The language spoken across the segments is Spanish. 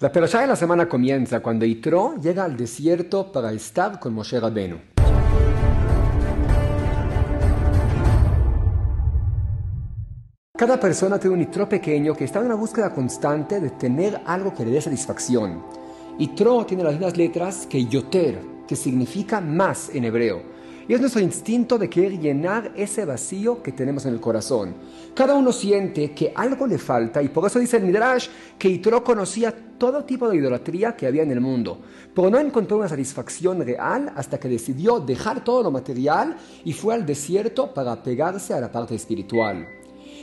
La perashá de la semana comienza cuando Yitro llega al desierto para estar con Moshe Rabenu. Cada persona tiene un Yitro pequeño que está en una búsqueda constante de tener algo que le dé satisfacción. Yitro tiene las mismas letras que Yoter, que significa más en hebreo. Y es nuestro instinto de querer llenar ese vacío que tenemos en el corazón. Cada uno siente que algo le falta y por eso dice el Midrash que Yitro conocía todo tipo de idolatría que había en el mundo, pero no encontró una satisfacción real hasta que decidió dejar todo lo material y fue al desierto para pegarse a la parte espiritual.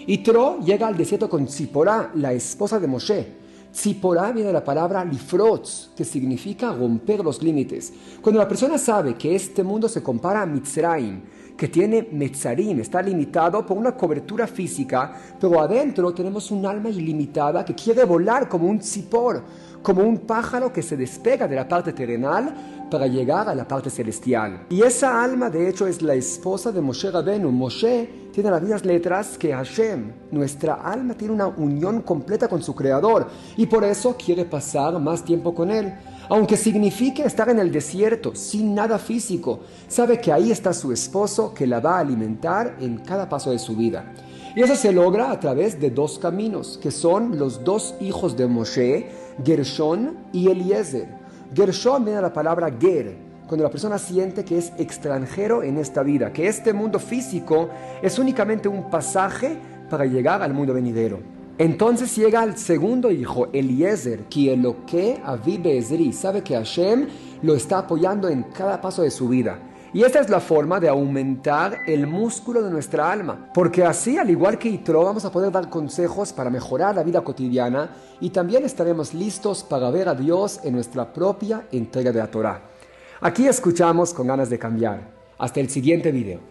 Yitro llega al desierto con Zipporah, la esposa de Moshe, Tzipora viene de la palabra lifrotz, que significa romper los límites. Cuando la persona sabe que este mundo se compara a Mitzrayim, que tiene Metzarim, está limitado por una cobertura física, pero adentro tenemos un alma ilimitada que quiere volar como un tzipor, como un pájaro que se despega de la parte terrenal para llegar a la parte celestial. Y esa alma, de hecho, es la esposa de Moshe Rabenu. Moshe tiene las mismas letras que Hashem. Nuestra alma tiene una unión completa con su Creador y por eso quiere pasar más tiempo con Él. Aunque signifique estar en el desierto sin nada físico, sabe que ahí está su esposo que la va a alimentar en cada paso de su vida. Y eso se logra a través de dos caminos, que son los dos hijos de Moshe, Gershon y Eliezer. Gershon viene de la palabra ger, cuando la persona siente que es extranjero en esta vida, que este mundo físico es únicamente un pasaje para llegar al mundo venidero. Entonces llega el segundo hijo, Eliezer, que lo que Avibe Ezri sabe que Hashem lo está apoyando en cada paso de su vida. Y esta es la forma de aumentar el músculo de nuestra alma, porque así, al igual que Itro, vamos a poder dar consejos para mejorar la vida cotidiana y también estaremos listos para ver a Dios en nuestra propia entrega de la Torah. Aquí escuchamos con ganas de cambiar. Hasta el siguiente video.